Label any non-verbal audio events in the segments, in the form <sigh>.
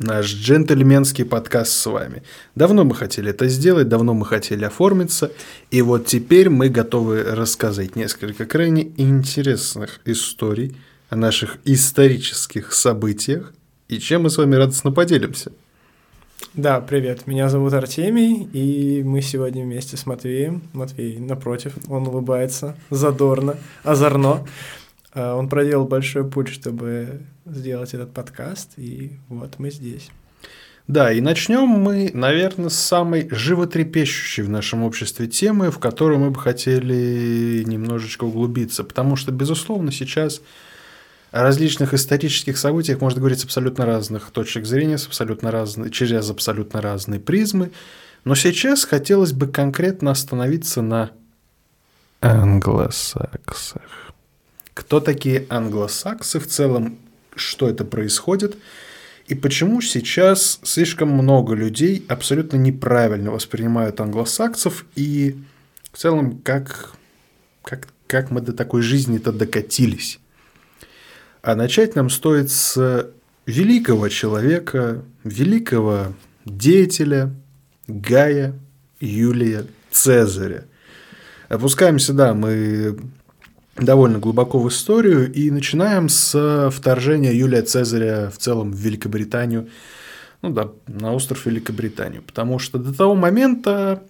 наш джентльменский подкаст с вами. Давно мы хотели это сделать, давно мы хотели оформиться, и вот теперь мы готовы рассказать несколько крайне интересных историй о наших исторических событиях, и чем мы с вами радостно поделимся. Да, привет, меня зовут Артемий, и мы сегодня вместе с Матвеем. Матвей напротив, он улыбается задорно, озорно. А, он проделал большой путь, чтобы сделать этот подкаст, и вот мы здесь. Да, и начнем мы, наверное, с самой животрепещущей в нашем обществе темы, в которую мы бы хотели немножечко углубиться, потому что, безусловно, сейчас о различных исторических событиях можно говорить с абсолютно разных точек зрения, с абсолютно разные, через абсолютно разные призмы, но сейчас хотелось бы конкретно остановиться на англосаксах. Кто такие англосаксы в целом, что это происходит, и почему сейчас слишком много людей абсолютно неправильно воспринимают англосаксов, и в целом как, как, как мы до такой жизни-то докатились. А начать нам стоит с великого человека, великого деятеля Гая Юлия Цезаря. Опускаемся, да, мы довольно глубоко в историю. И начинаем с вторжения Юлия Цезаря в целом в Великобританию, ну да, на остров Великобританию, потому что до того момента,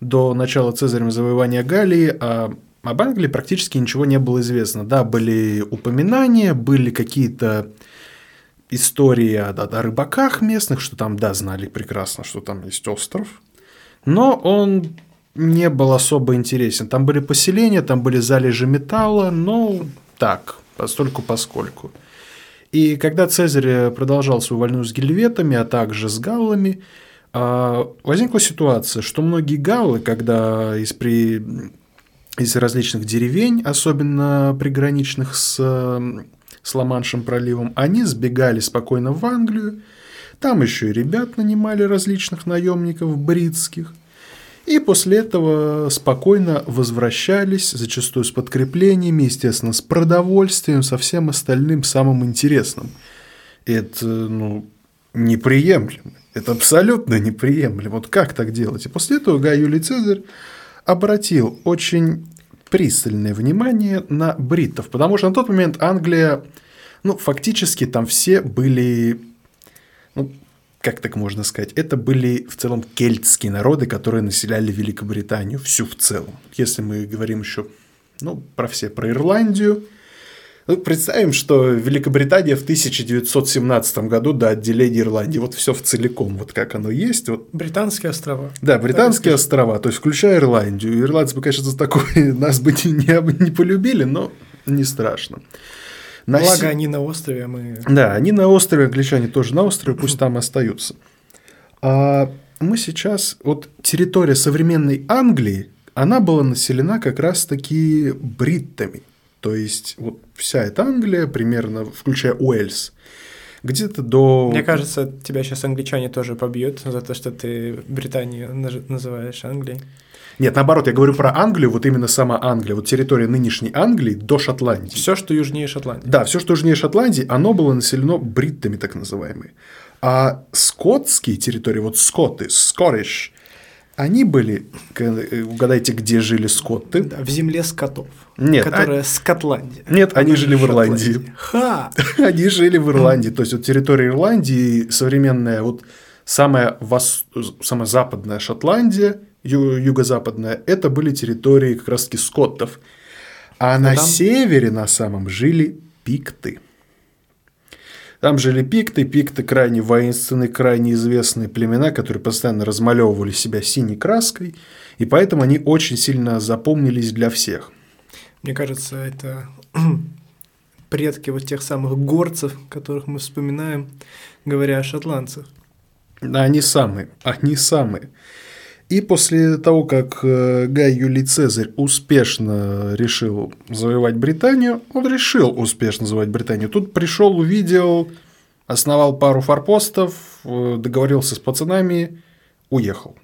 до начала Цезарем завоевания Галлии, а об Англии практически ничего не было известно. Да, были упоминания, были какие-то истории о, о, о рыбаках местных, что там, да, знали прекрасно, что там есть остров, но он не был особо интересен. Там были поселения, там были залежи металла, но так, постольку поскольку. И когда Цезарь продолжал свою войну с гельветами, а также с галлами, а, возникла ситуация, что многие галлы, когда из, при... из различных деревень, особенно приграничных с, с Ла-Маншем проливом, они сбегали спокойно в Англию, там еще и ребят нанимали различных наемников бритских, и после этого спокойно возвращались, зачастую с подкреплениями, естественно, с продовольствием, со всем остальным самым интересным. Это, ну, неприемлемо. Это абсолютно неприемлемо. Вот как так делать? И после этого Гай Юлий Цезарь обратил очень пристальное внимание на бриттов, потому что на тот момент Англия, ну, фактически там все были ну, как так можно сказать, это были в целом кельтские народы, которые населяли Великобританию всю в целом. Если мы говорим еще ну, про все, про Ирландию, ну, представим, что Великобритания в 1917 году до отделения Ирландии, вот все в целиком, вот как оно есть. Вот. Британские острова. Да, британские острова, то есть включая Ирландию. Ирландцы бы, конечно, за такое <laughs> нас бы не, не, не полюбили, но не страшно. На Благо, они на острове, а мы... Да, они на острове, англичане тоже на острове, пусть там остаются. А мы сейчас, вот территория современной Англии, она была населена как раз-таки бриттами. То есть, вот вся эта Англия, примерно, включая Уэльс, где-то до... Мне кажется, тебя сейчас англичане тоже побьют за то, что ты Британию называешь Англией. Нет, наоборот, я говорю про Англию, вот именно сама Англия, вот территория нынешней Англии до Шотландии. Все, что южнее Шотландии. Да, все, что южнее Шотландии, оно было населено бриттами, так называемые. А скотские территории, вот скоты, Scottish, они были, угадайте, где жили скотты? Да, в земле скотов. Нет, которая а... Скотландия. Нет, они жили в Ирландии. Ха! <laughs> они жили в Ирландии. То есть, вот территория Ирландии, современная, вот самая, вос... самая западная Шотландия, ю- юго-западная, это были территории как раз-таки скоттов. А Но на там... севере на самом жили пикты. Там жили пикты, пикты крайне воинственные, крайне известные племена, которые постоянно размалевывали себя синей краской, и поэтому они очень сильно запомнились для всех. Мне кажется, это <clears throat> предки вот тех самых горцев, которых мы вспоминаем, говоря о шотландцах. Да, они самые, они самые. И после того, как э, Гай Юлий Цезарь успешно решил завоевать Британию, он решил успешно завоевать Британию. Тут пришел, увидел, основал пару форпостов, э, договорился с пацанами, уехал.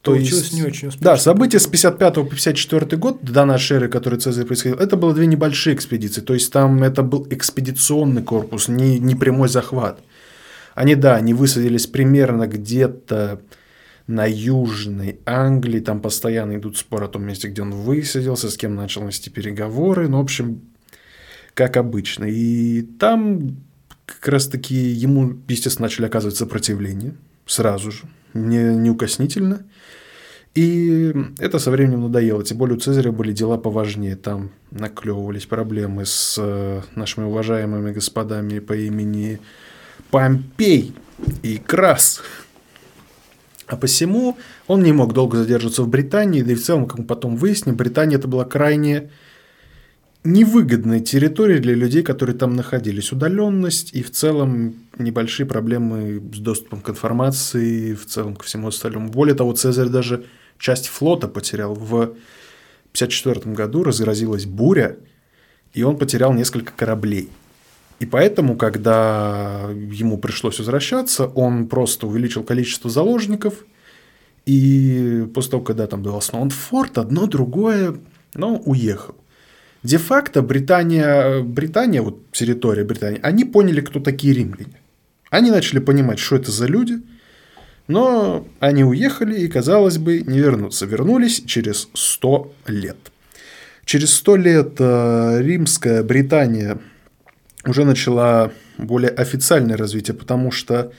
То Получилось есть, не очень успешно. Да, события с 55 по 54 год до нашей эры, который Цезарь происходил, это было две небольшие экспедиции. То есть там это был экспедиционный корпус, не, не прямой захват. Они, да, они высадились примерно где-то на Южной Англии, там постоянно идут споры о том месте, где он высадился, с кем начал вести переговоры, ну, в общем, как обычно. И там как раз-таки ему, естественно, начали оказывать сопротивление сразу же, не, неукоснительно. И это со временем надоело. Тем более у Цезаря были дела поважнее. Там наклевывались проблемы с э, нашими уважаемыми господами по имени Помпей и Крас. А посему он не мог долго задерживаться в Британии, да и в целом, как мы потом выясним, Британия это была крайне невыгодная территория для людей, которые там находились. Удаленность и в целом небольшие проблемы с доступом к информации, в целом ко всему остальному. Более того, Цезарь даже часть флота потерял. В 1954 году разразилась буря, и он потерял несколько кораблей. И поэтому, когда ему пришлось возвращаться, он просто увеличил количество заложников, и после того, когда там был основан форт, одно другое, но уехал. Де-факто Британия, Британия, вот территория Британии, они поняли, кто такие римляне. Они начали понимать, что это за люди, но они уехали и, казалось бы, не вернутся. Вернулись через 100 лет. Через 100 лет э, римская Британия уже начала более официальное развитие, потому что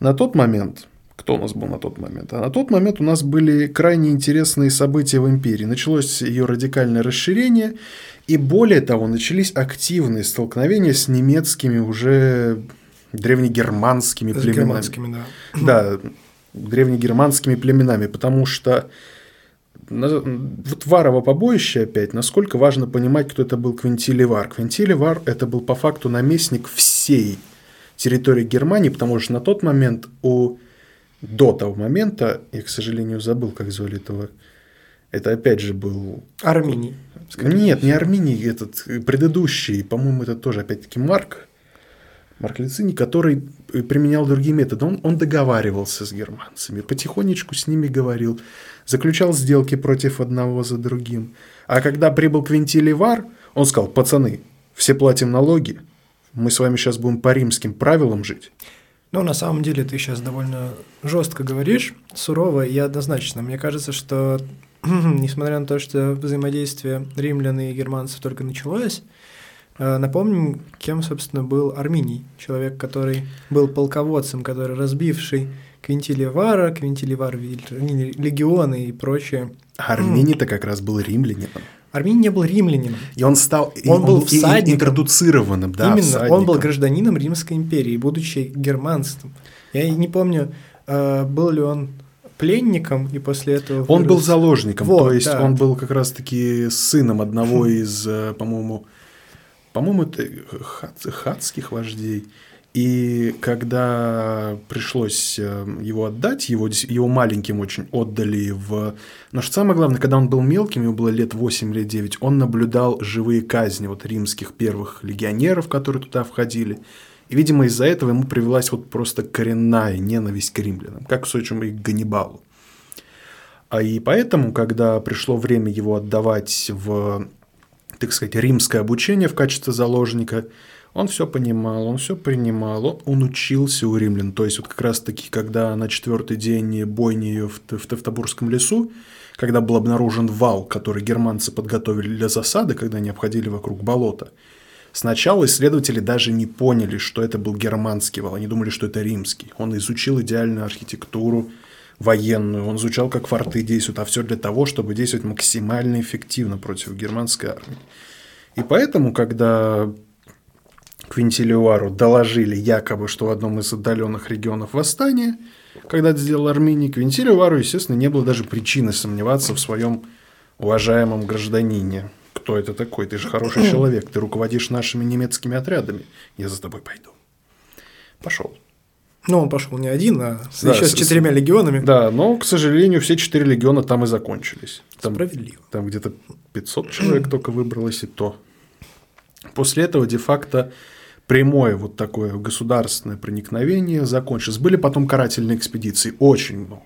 на тот момент, кто у нас был на тот момент? А на тот момент у нас были крайне интересные события в империи. Началось ее радикальное расширение, и более того, начались активные столкновения с немецкими уже древнегерманскими с племенами. Германскими, да. Да, древнегерманскими племенами, потому что вот Варово побоище опять, насколько важно понимать, кто это был Квинтиливар. Квинтиливар – это был по факту наместник всей территории Германии, потому что на тот момент у до того момента, я, к сожалению, забыл, как звали этого, это опять же был... Арминий. Нет, не Арминий, этот предыдущий, по-моему, это тоже опять-таки Марк, Марк Лицини, который применял другие методы. Он, он договаривался с германцами, потихонечку с ними говорил, заключал сделки против одного за другим. А когда прибыл Квинтилий Вар, он сказал, пацаны, все платим налоги, мы с вами сейчас будем по римским правилам жить. Ну, на самом деле, ты сейчас довольно жестко говоришь, сурово и однозначно. Мне кажется, что <clears throat> несмотря на то, что взаимодействие римлян и германцев только началось, Напомним, кем, собственно, был Арминий, человек, который был полководцем, который разбивший Квинтиливара, Квинтиливар легионы и прочее. Арминий-то как раз был римлянином. Арминий не был римлянином. И он стал он, он был всадником. интродуцированным, да, Именно, всадником. он был гражданином Римской империи, будучи германцем. Я не помню, э, был ли он пленником и после этого вырос. Он был заложником, вот, то есть да. он был как раз-таки сыном одного <laughs> из, э, по-моему, по-моему, это хатских вождей. И когда пришлось э, его отдать, его, его маленьким очень отдали в... Но что самое главное, когда он был мелким, ему было лет 8 или 9, он наблюдал живые казни вот римских первых легионеров, которые туда входили. И, видимо, из-за этого ему привелась вот просто коренная ненависть к римлянам, как, в случае, и к Ганнибалу. А и поэтому, когда пришло время его отдавать в, так сказать, римское обучение в качестве заложника – он все понимал, он все принимал, он учился у римлян. То есть вот как раз-таки, когда на четвертый день бойни в, в Тевтобурском лесу, когда был обнаружен вал, который германцы подготовили для засады, когда они обходили вокруг болота, сначала исследователи даже не поняли, что это был германский вал, они думали, что это римский. Он изучил идеальную архитектуру военную, он изучал, как форты действуют, а все для того, чтобы действовать максимально эффективно против германской армии. И поэтому, когда Квинтилиуару доложили якобы, что в одном из отдаленных регионов восстания, когда это сделал Армений, Квинтилиуару, естественно, не было даже причины сомневаться в своем уважаемом гражданине. Кто это такой? Ты же хороший <clears throat> человек, ты руководишь нашими немецкими отрядами. Я за тобой пойду. Пошел. Ну, он пошел не один, а да, еще с, с четырьмя легионами. Да, но, к сожалению, все четыре легиона там и закончились. Там, Справедливо. Там где-то 500 человек <clears throat> только выбралось, и то. После этого, де-факто, прямое вот такое государственное проникновение закончилось. Были потом карательные экспедиции, очень много.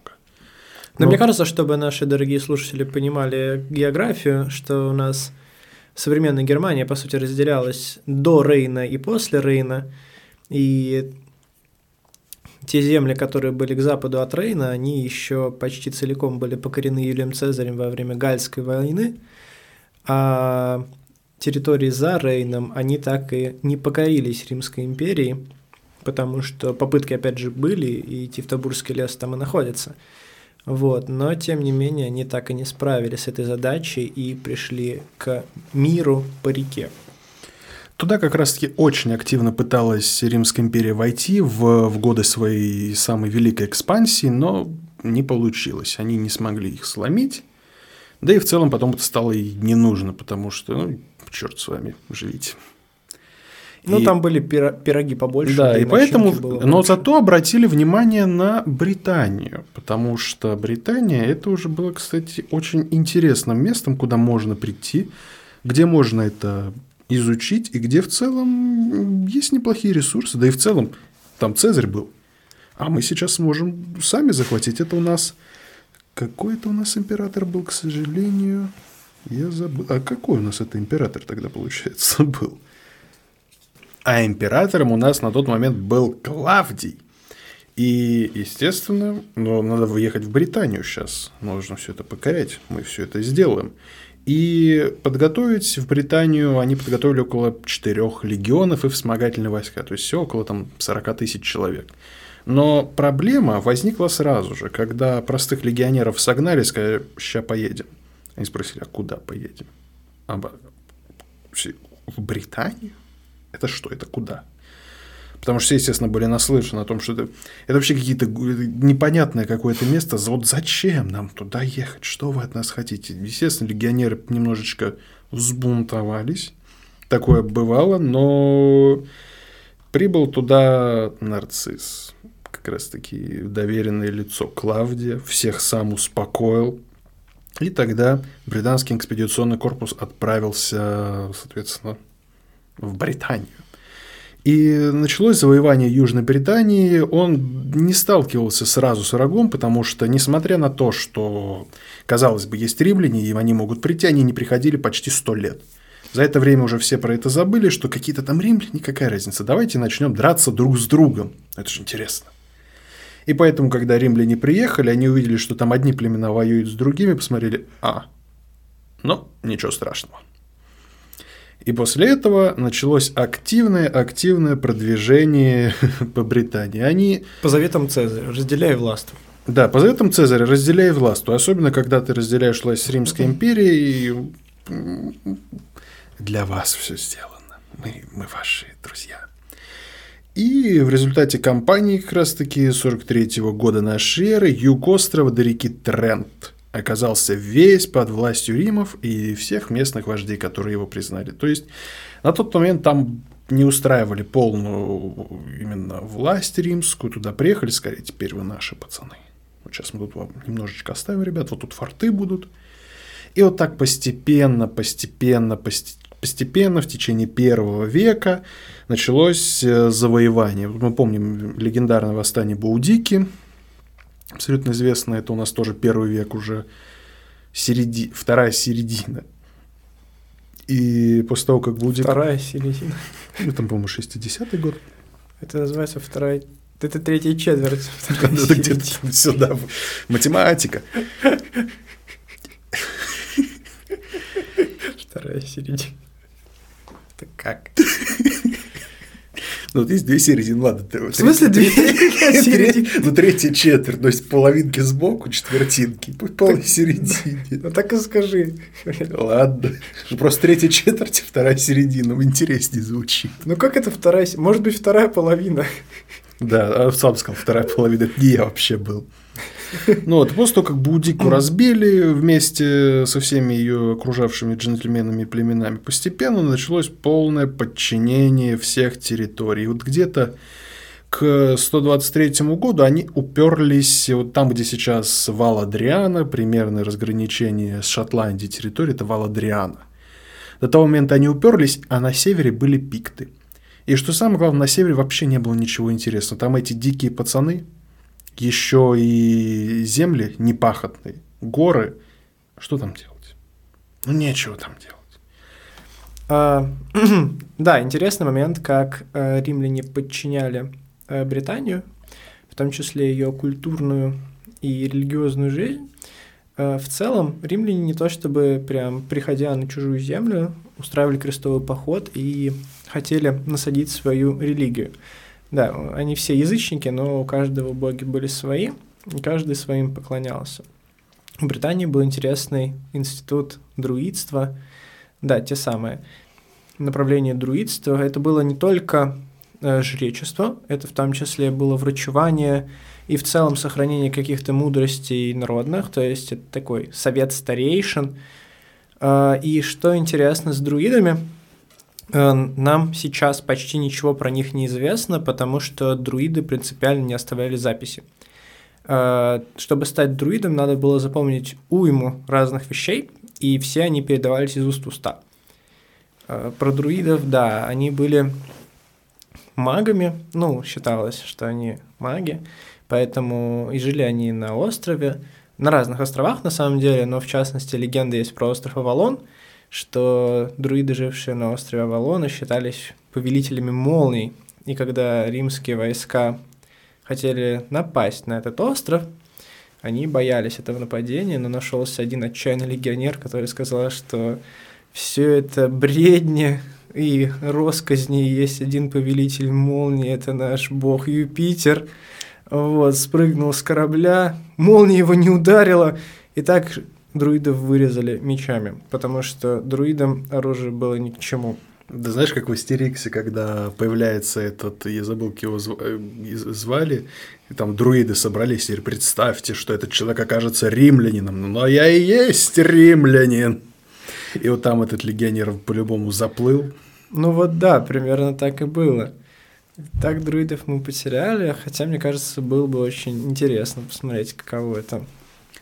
Но, Но мне кажется, чтобы наши дорогие слушатели понимали географию, что у нас современная Германия, по сути, разделялась до Рейна и после Рейна, и те земли, которые были к западу от Рейна, они еще почти целиком были покорены Юлием Цезарем во время Гальской войны, а территории за Рейном, они так и не покорились Римской империи, потому что попытки, опять же, были, и Тевтобурский лес там и находится. Вот, но тем не менее они так и не справились с этой задачей и пришли к миру по реке. Туда как раз-таки очень активно пыталась Римская империя войти в, в годы своей самой великой экспансии, но не получилось. Они не смогли их сломить. Да и в целом потом это стало и не нужно, потому что, ну, черт с вами, живите. Ну, и... там были пироги побольше. Да, и поэтому, но зато обратили внимание на Британию, потому что Британия это уже было, кстати, очень интересным местом, куда можно прийти, где можно это изучить и где в целом есть неплохие ресурсы, да и в целом там Цезарь был. А мы сейчас сможем сами захватить. Это у нас... Какой это у нас император был, к сожалению? Я забыл. А какой у нас это император тогда, получается, <laughs> был? А императором у нас на тот момент был Клавдий. И, естественно, ну, надо выехать в Британию сейчас. Нужно все это покорять. Мы все это сделаем. И подготовить в Британию они подготовили около четырех легионов и вспомогательные войска, то есть все около там 40 тысяч человек. Но проблема возникла сразу же, когда простых легионеров согнали, сказали, сейчас поедем. Они спросили, а куда поедем? А, в Британию? Это что, это куда? Потому что все, естественно, были наслышаны о том, что это, это вообще какие-то непонятное какое-то место. Вот зачем нам туда ехать? Что вы от нас хотите? Естественно, легионеры немножечко взбунтовались. Такое бывало, но прибыл туда нарцисс. Как раз-таки доверенное лицо Клавдия. Всех сам успокоил. И тогда британский экспедиционный корпус отправился, соответственно, в Британию. И началось завоевание Южной Британии. Он не сталкивался сразу с врагом, потому что, несмотря на то, что, казалось бы, есть римляне, и они могут прийти, они не приходили почти сто лет. За это время уже все про это забыли, что какие-то там римляне, какая разница, давайте начнем драться друг с другом. Это же интересно. И поэтому, когда римляне приехали, они увидели, что там одни племена воюют с другими, посмотрели, а, ну, ничего страшного. И после этого началось активное-активное продвижение <laughs> по Британии. Они... По заветам Цезаря, разделяй власть. Да, по заветам Цезаря, разделяй власть. Особенно, когда ты разделяешь власть с Римской империей, для вас все сделано. Мы, мы ваши друзья. И в результате кампании как раз-таки 43 -го года нашей эры юг острова до реки Трент – оказался весь под властью Римов и всех местных вождей, которые его признали. То есть на тот момент там не устраивали полную именно власть римскую, туда приехали, сказали, теперь вы наши пацаны. Вот сейчас мы тут вам немножечко оставим, ребят, вот тут форты будут. И вот так постепенно, постепенно, постепенно в течение первого века началось э, завоевание. Мы помним легендарное восстание Баудики, абсолютно известно, это у нас тоже первый век уже, середи... вторая середина. И после того, как будет... Вторая середина. Ну, там, по-моему, 60-й год. Это называется вторая... Это третья четверть. Это где-то сюда. Математика. Вторая середина. Это как? Ну, вот есть две середины, ладно. В смысле две <laughs> середины? Ну, третья четверть, то есть половинки сбоку, четвертинки, полной середине. <laughs> Ну, так и скажи. Ладно. Просто третья четверть, вторая середина, интереснее звучит. Ну, как это вторая? Может быть, вторая половина? Да, а сам сказал, вторая половина, не я вообще был. Ну вот, после того, как Будику разбили вместе со всеми ее окружавшими джентльменами и племенами, постепенно началось полное подчинение всех территорий. Вот где-то к 123 году они уперлись вот там, где сейчас вал Адриана, примерное разграничение с Шотландией территории, это вал Адриана. До того момента они уперлись, а на севере были пикты. И что самое главное, на севере вообще не было ничего интересного. Там эти дикие пацаны, еще и земли непахотные, горы. Что там делать? Ну, нечего там делать. А, <clears throat> да, интересный момент, как э, римляне подчиняли э, Британию, в том числе ее культурную и религиозную жизнь, э, в целом римляне не то чтобы прям приходя на чужую землю, устраивали крестовый поход и хотели насадить свою религию. Да, они все язычники, но у каждого боги были свои, и каждый своим поклонялся. В Британии был интересный институт друидства, да, те самые. Направление друидства это было не только э, жречество, это в том числе было врачевание и в целом сохранение каких-то мудростей народных, то есть это такой совет старейшин. Э, и что интересно с друидами, нам сейчас почти ничего про них не известно, потому что друиды принципиально не оставляли записи. Э, чтобы стать друидом, надо было запомнить уйму разных вещей, и все они передавались из уст в уста. Э, про друидов, да, они были магами, ну, считалось, что они маги, поэтому и жили они на острове, на разных островах на самом деле, но в частности легенда есть про остров Авалон, что друиды, жившие на острове Авалона, считались повелителями молний, и когда римские войска хотели напасть на этот остров, они боялись этого нападения, но нашелся один отчаянный легионер, который сказал, что все это бредни и росказни, есть один повелитель молнии, это наш бог Юпитер. Вот, спрыгнул с корабля, молния его не ударила, и так друидов вырезали мечами, потому что друидам оружие было ни к чему. Да знаешь, как в Астериксе, когда появляется этот, я забыл, как его э, звали, и там друиды собрались, и представьте, что этот человек окажется римлянином. Но я и есть римлянин. И вот там этот легионер по-любому заплыл. Ну вот да, примерно так и было. Так друидов мы потеряли, хотя, мне кажется, было бы очень интересно посмотреть, каково это.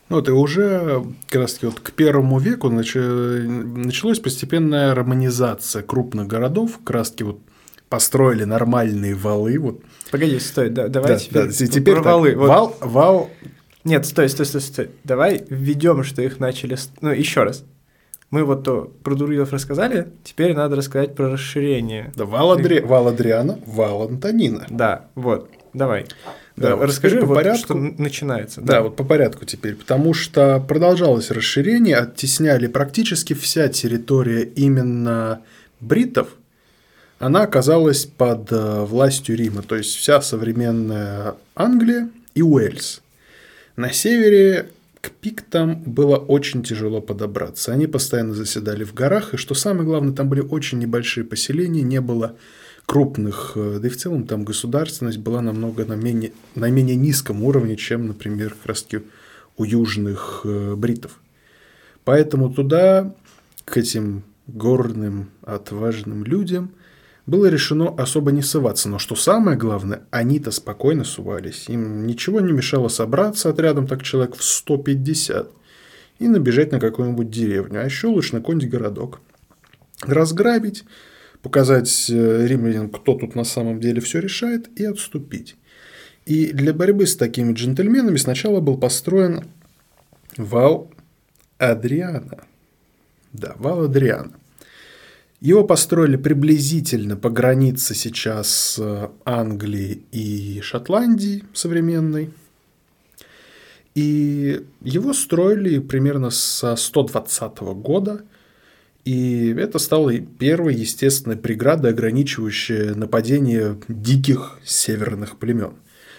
Ну, вот и уже как раз таки вот к первому веку нач... началась постепенная романизация крупных городов, как раз таки вот построили нормальные валы. Вот. Погоди, стой, да, давай да, теперь, да, теперь про так, валы. Вот. Вал, вал. Нет, стой, стой, стой, стой. Давай введем, что их начали. Ну, еще раз. Мы вот то про друидов рассказали, теперь надо рассказать про расширение. Да, вал, Адри... вал Адриана, вал Антонина. Да, вот, давай. Да, вот расскажи, по вот, порядку, что начинается. Да. да, вот по порядку теперь, потому что продолжалось расширение, оттесняли практически вся территория именно бритов, она оказалась под э, властью Рима, то есть вся современная Англия и Уэльс. На севере к пиктам было очень тяжело подобраться. Они постоянно заседали в горах, и что самое главное, там были очень небольшие поселения, не было крупных, э, да и в целом там государственность была намного на менее, на менее низком уровне, чем, например, как раз у южных э, бритов. Поэтому туда, к этим горным, отважным людям, было решено особо не суваться. Но что самое главное, они-то спокойно сувались. Им ничего не мешало собраться отрядом так человек в 150 и набежать на какую-нибудь деревню, а еще лучше на какой-нибудь городок. Разграбить, показать э, римлянам, кто тут на самом деле все решает, и отступить. И для борьбы с такими джентльменами сначала был построен вал Адриана. Да, вал Адриана. Его построили приблизительно по границе сейчас э, Англии и Шотландии современной. И его строили примерно со 120 года – и это стало первой естественной преградой, ограничивающей нападение диких северных племен.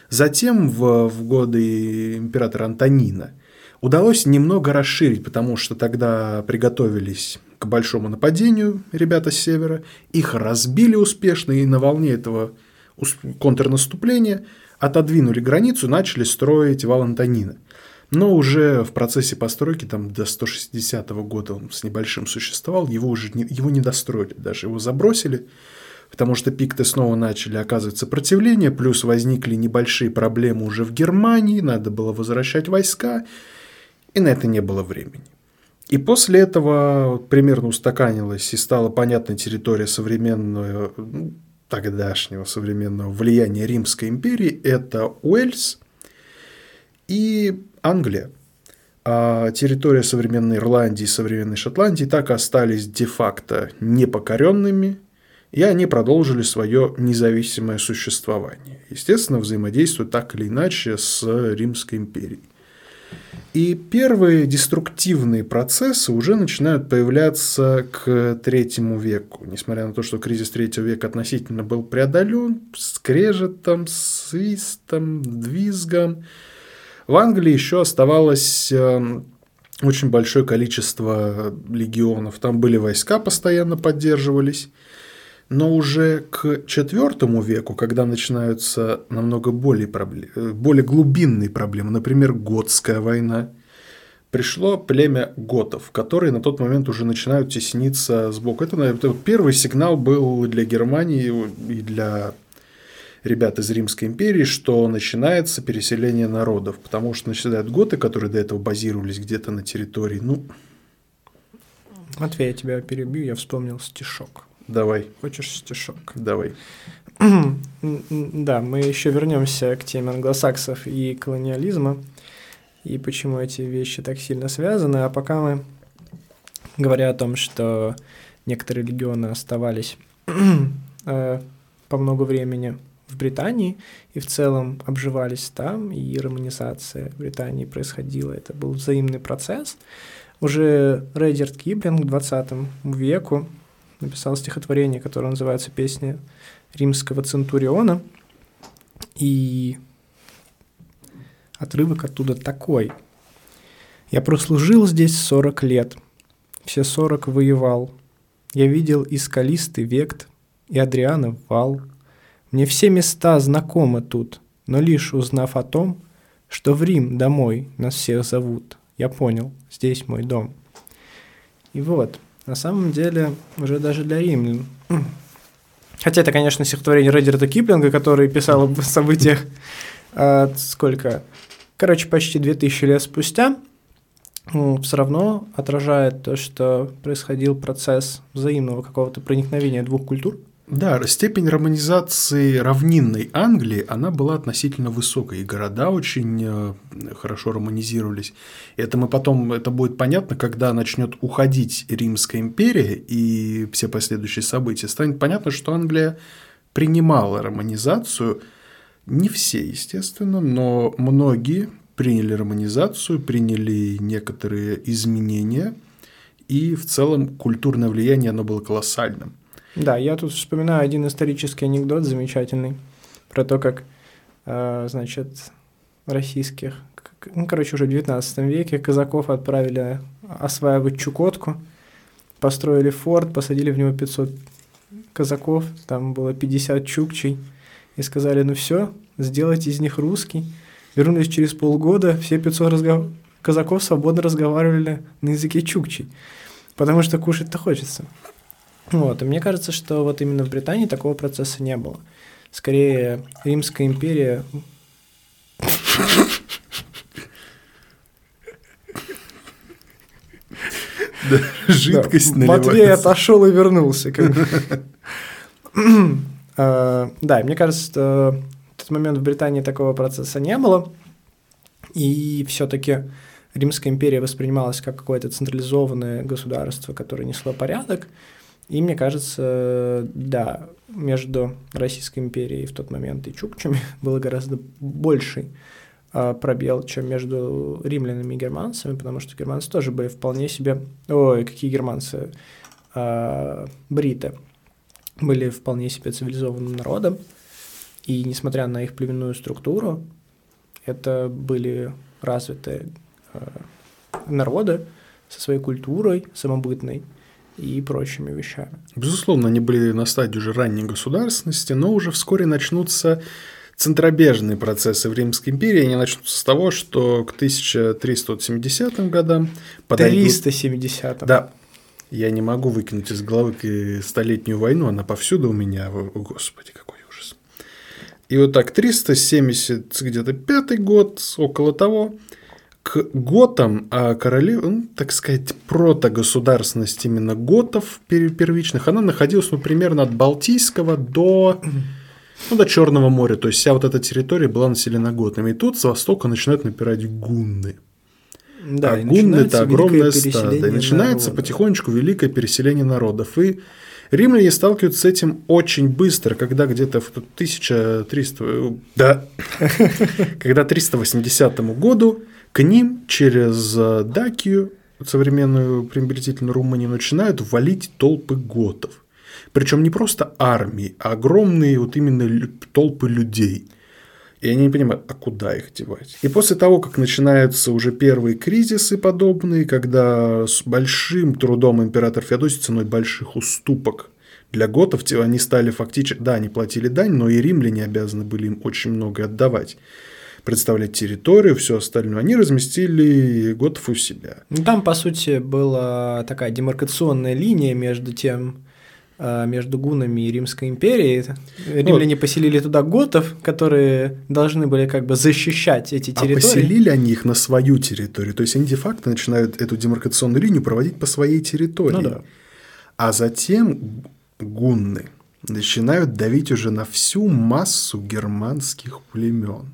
Затем, в, в годы императора Антонина, удалось немного расширить, потому что тогда приготовились к большому нападению ребята с севера, их разбили успешно, и на волне этого контрнаступления отодвинули границу, начали строить вал Антонина – но уже в процессе постройки, там до 160 года он с небольшим существовал, его уже не, его не достроили, даже его забросили, потому что пикты снова начали оказывать сопротивление, плюс возникли небольшие проблемы уже в Германии, надо было возвращать войска, и на это не было времени. И после этого примерно устаканилась и стала понятна территория современного, ну, тогдашнего современного влияния Римской империи. Это Уэльс и Англия, а территория современной Ирландии и современной Шотландии так и остались де-факто непокоренными, и они продолжили свое независимое существование. Естественно, взаимодействуют так или иначе с Римской империей. И первые деструктивные процессы уже начинают появляться к третьему веку. Несмотря на то, что кризис третьего века относительно был преодолен скрежетом, свистом, двизгом, в Англии еще оставалось эм, очень большое количество легионов. Там были войска, постоянно поддерживались. Но уже к IV веку, когда начинаются намного более, проблем, э, более глубинные проблемы, например, Готская война, пришло племя готов, которые на тот момент уже начинают тесниться сбоку. Это, наверное, первый сигнал был для Германии и для ребят из Римской империи, что начинается переселение народов, потому что начинают готы, которые до этого базировались где-то на территории, ну... Матвей, я тебя перебью, я вспомнил стишок. Давай. Хочешь стишок? Давай. <clears throat> да, мы еще вернемся к теме англосаксов и колониализма, и почему эти вещи так сильно связаны. А пока мы, говоря о том, что некоторые регионы оставались <clears throat> э, по много времени в Британии и в целом обживались там, и романизация Британии происходила. Это был взаимный процесс. Уже Редерт Киплинг к 20 веку написал стихотворение, которое называется «Песня римского центуриона». И отрывок оттуда такой. «Я прослужил здесь сорок лет, все сорок воевал. Я видел и скалистый вект, и Адрианов вал. Мне все места знакомы тут, но лишь узнав о том, что в Рим домой нас всех зовут, я понял, здесь мой дом». И вот – на самом деле, уже даже для римлян. <clears throat> Хотя это, конечно, стихотворение Редерта Киплинга, который писал об <laughs> событиях э, сколько? Короче, почти 2000 лет спустя, ну, все равно отражает то, что происходил процесс взаимного какого-то проникновения двух культур. Да, степень романизации равнинной Англии, она была относительно высокой, и города очень э, хорошо романизировались. Это мы потом, это будет понятно, когда начнет уходить Римская империя и все последующие события, станет понятно, что Англия принимала романизацию, не все, естественно, но многие приняли романизацию, приняли некоторые изменения, и в целом культурное влияние, оно было колоссальным. Да, я тут вспоминаю один исторический анекдот замечательный про то, как, э, значит, российских, ну, короче, уже в 19 веке казаков отправили осваивать Чукотку, построили форт, посадили в него 500 казаков, там было 50 чукчей, и сказали, ну все, сделайте из них русский. Вернулись через полгода, все 500 разгов... казаков свободно разговаривали на языке чукчей, потому что кушать-то хочется. Вот, и мне кажется, что вот именно в Британии такого процесса не было. Скорее, Римская империя... жидкость да, Матвей отошел и вернулся. <clears throat> А, да, мне кажется, что в тот момент в Британии такого процесса не было, и все-таки Римская империя воспринималась как какое-то централизованное государство, которое несло порядок, и мне кажется, да, между Российской империей в тот момент и чукчами <laughs> было гораздо больший а, пробел, чем между римлянами и германцами, потому что германцы тоже были вполне себе... Ой, какие германцы? А, бриты были вполне себе цивилизованным народом, и несмотря на их племенную структуру, это были развитые а, народы со своей культурой самобытной, и прочими вещами. Безусловно, они были на стадии уже ранней государственности, но уже вскоре начнутся центробежные процессы в Римской империи. Они начнутся с того, что к 1370 годам... Подойдут... 370 Да, я не могу выкинуть из головы Столетнюю войну, она повсюду у меня. О, Господи, какой ужас. И вот так, 370 где-то пятый год, около того, к готам, а королев, ну, так сказать, протогосударственность именно готов первичных, она находилась, ну, примерно от Балтийского до, ну, до Черного моря. То есть вся вот эта территория была населена готами. И тут с востока начинают напирать гунны. Да, а гунны – это огромное стадо. И начинается народа. потихонечку великое переселение народов. И Римляне сталкиваются с этим очень быстро, когда где-то в 1300, да, <laughs> когда 380 году к ним через Дакию, современную приблизительно Румынию, начинают валить толпы готов. Причем не просто армии, а огромные вот именно толпы людей – и они не понимают, а куда их девать. И после того, как начинаются уже первые кризисы подобные, когда с большим трудом император Феодосий ценой больших уступок для готов они стали фактически, да, они платили дань, но и римляне обязаны были им очень много отдавать представлять территорию, все остальное, они разместили готов у себя. Ну, там, по сути, была такая демаркационная линия между тем, а, между гунами и Римской империей. Римляне вот. поселили туда готов, которые должны были как бы защищать эти территории. А поселили они их на свою территорию. То есть они де-факто начинают эту демаркационную линию проводить по своей территории. Ну, да. А затем гунны начинают давить уже на всю массу германских племен.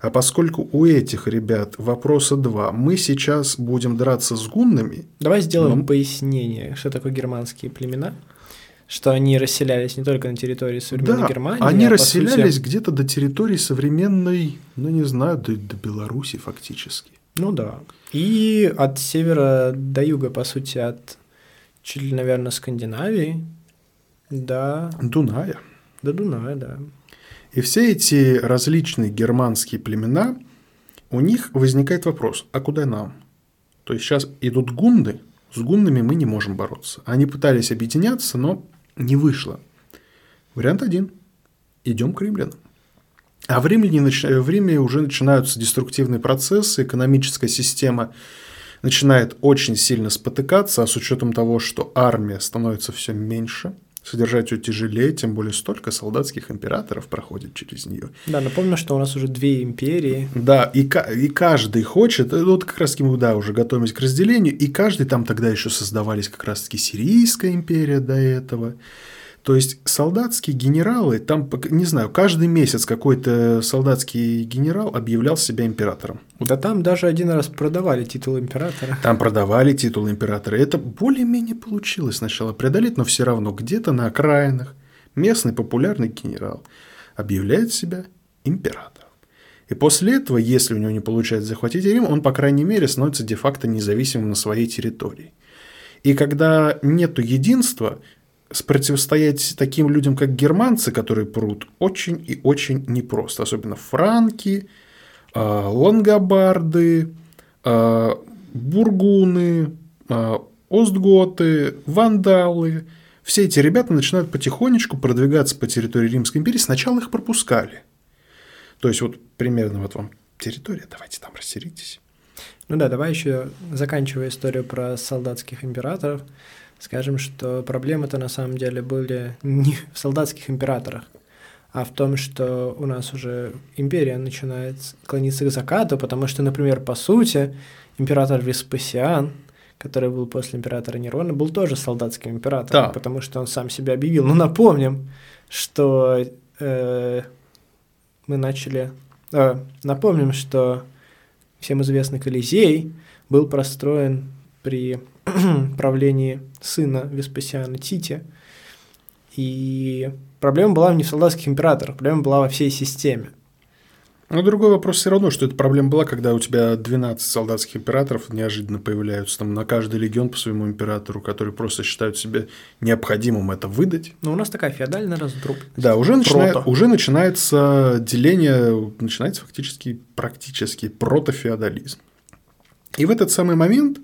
А поскольку у этих ребят вопроса два, мы сейчас будем драться с гуннами. Давай сделаем но... пояснение, что такое германские племена что они расселялись не только на территории современной да, Германии. Они а расселялись сути... где-то до территории современной, ну не знаю, до, до Беларуси фактически. Ну да. И от севера до юга, по сути, от чуть ли, наверное, Скандинавии до... Дуная. До Дуная, да. И все эти различные германские племена, у них возникает вопрос, а куда нам? То есть сейчас идут гунды, с гуннами мы не можем бороться. Они пытались объединяться, но не вышло. Вариант один. Идем к римлянам. А в Риме, в Риме уже начинаются деструктивные процессы, экономическая система начинает очень сильно спотыкаться, а с учетом того, что армия становится все меньше – содержать ее тяжелее, тем более столько солдатских императоров проходит через нее. Да, напомню, что у нас уже две империи. Да, и, и каждый хочет, э, вот как раз мы, да, уже готовимся к разделению, и каждый там тогда еще создавались как раз таки Сирийская империя до этого, то есть солдатские генералы, там, не знаю, каждый месяц какой-то солдатский генерал объявлял себя императором. Да там даже один раз продавали титул императора. Там продавали титул императора. Это более-менее получилось сначала преодолеть, но все равно где-то на окраинах местный популярный генерал объявляет себя императором. И после этого, если у него не получается захватить Рим, он, по крайней мере, становится де-факто независимым на своей территории. И когда нет единства, противостоять таким людям, как германцы, которые прут, очень и очень непросто. Особенно франки, а, лангобарды, а, бургуны, а, остготы, вандалы. Все эти ребята начинают потихонечку продвигаться по территории Римской империи. Сначала их пропускали. То есть, вот примерно вот вам территория, давайте там расселитесь. Ну да, давай еще заканчивая историю про солдатских императоров скажем, что проблемы-то на самом деле были не в солдатских императорах, а в том, что у нас уже империя начинает клониться к закату, потому что, например, по сути, император Веспасиан, который был после императора Нерона, был тоже солдатским императором, да. потому что он сам себя объявил. Но напомним, что э, мы начали... Э, напомним, что всем известный Колизей был простроен при <clears throat> правлении сына Веспасиана Тити. И проблема была не в солдатских императорах, проблема была во всей системе. Но другой вопрос все равно, что эта проблема была, когда у тебя 12 солдатских императоров неожиданно появляются там на каждый легион по своему императору, которые просто считают себе необходимым это выдать. Но у нас такая феодальная раздробленность. Да, уже, начинает, уже начинается деление, начинается фактически практически протофеодализм. И в этот самый момент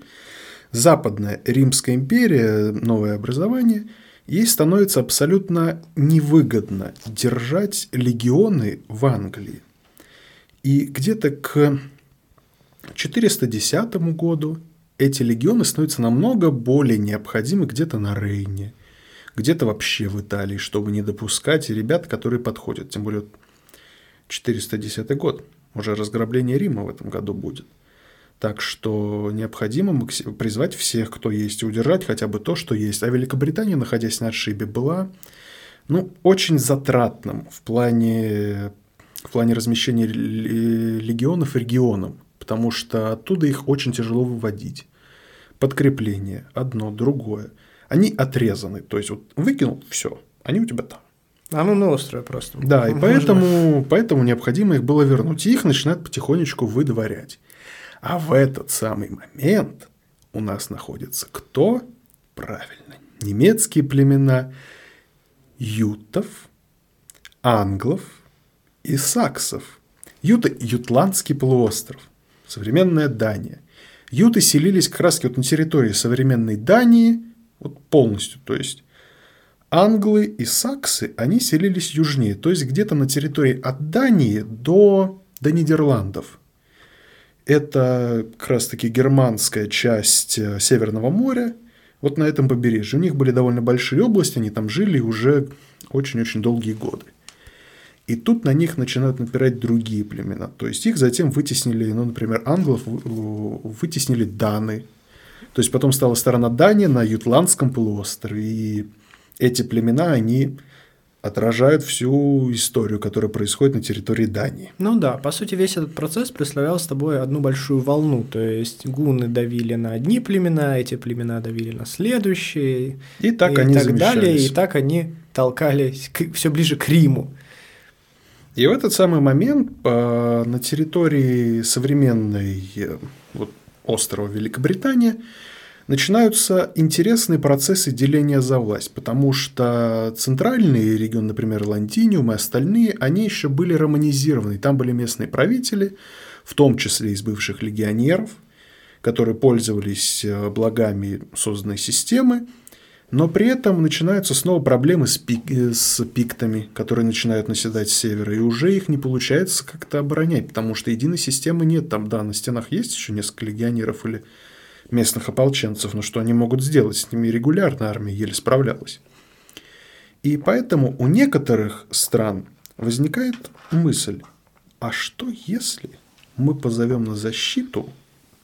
Западная Римская империя, новое образование, ей становится абсолютно невыгодно держать легионы в Англии. И где-то к 410 году эти легионы становятся намного более необходимы где-то на Рейне, где-то вообще в Италии, чтобы не допускать ребят, которые подходят. Тем более 410 год, уже разграбление Рима в этом году будет – так что необходимо призвать всех, кто есть, и удержать хотя бы то, что есть. А Великобритания, находясь на отшибе, была ну, очень затратным в плане, в плане размещения легионов регионам, потому что оттуда их очень тяжело выводить. Подкрепление, одно, другое. они отрезаны. То есть, вот выкинул, все, они у тебя там. А ну на острове просто. Да, и поэтому, поэтому необходимо их было вернуть. И их начинают потихонечку выдворять. А в этот самый момент у нас находится кто? Правильно, немецкие племена ютов, англов и саксов. Юты – Ютландский полуостров, современная Дания. Юты селились как раз вот на территории современной Дании, вот полностью, то есть англы и саксы, они селились южнее, то есть где-то на территории от Дании до, до Нидерландов. Это как раз-таки германская часть э, Северного моря, вот на этом побережье. У них были довольно большие области, они там жили уже очень-очень долгие годы. И тут на них начинают напирать другие племена. То есть их затем вытеснили, ну, например, англов вытеснили даны. То есть потом стала сторона Дания на Ютландском полуострове. И эти племена, они отражают всю историю, которая происходит на территории Дании. Ну да, по сути, весь этот процесс представлял с тобой одну большую волну. То есть гуны давили на одни племена, эти племена давили на следующие. И так и они так далее, и так они толкались все ближе к Риму. И в этот самый момент по, на территории современной э, вот, острова Великобритания начинаются интересные процессы деления за власть, потому что центральный регион, например, Лантиниум и остальные, они еще были романизированы. Там были местные правители, в том числе из бывших легионеров, которые пользовались э, благами созданной системы, но при этом начинаются снова проблемы с, пик, э, с пиктами, которые начинают наседать с севера, и уже их не получается как-то оборонять, потому что единой системы нет. Там, да, на стенах есть еще несколько легионеров или местных ополченцев, но что они могут сделать? С ними регулярно армия еле справлялась. И поэтому у некоторых стран возникает мысль, а что если мы позовем на защиту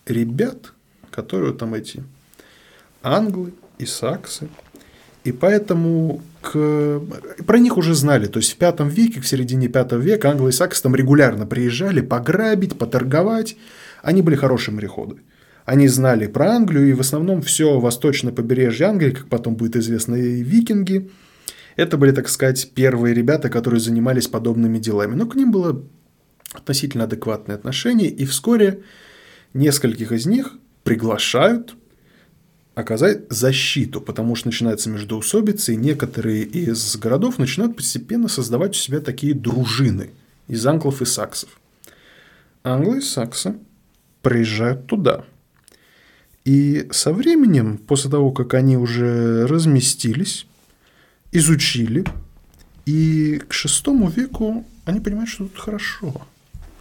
ребят, которые там эти англы, и саксы. И поэтому к... про них уже знали. То есть в пятом веке, в середине пятого века англы и саксы там регулярно приезжали пограбить, поторговать. Они были хорошие мореходы. Они знали про Англию, и в основном все восточное побережье Англии, как потом будет известно, и викинги, это были, так сказать, первые ребята, которые занимались подобными делами. Но к ним было относительно адекватное отношение, и вскоре нескольких из них приглашают оказать защиту, потому что начинается междоусобица, и некоторые из городов начинают постепенно создавать у себя такие дружины из англов и саксов. Англы и саксы приезжают туда. И со временем, после того, как они уже разместились, изучили, и к шестому веку они понимают, что тут хорошо,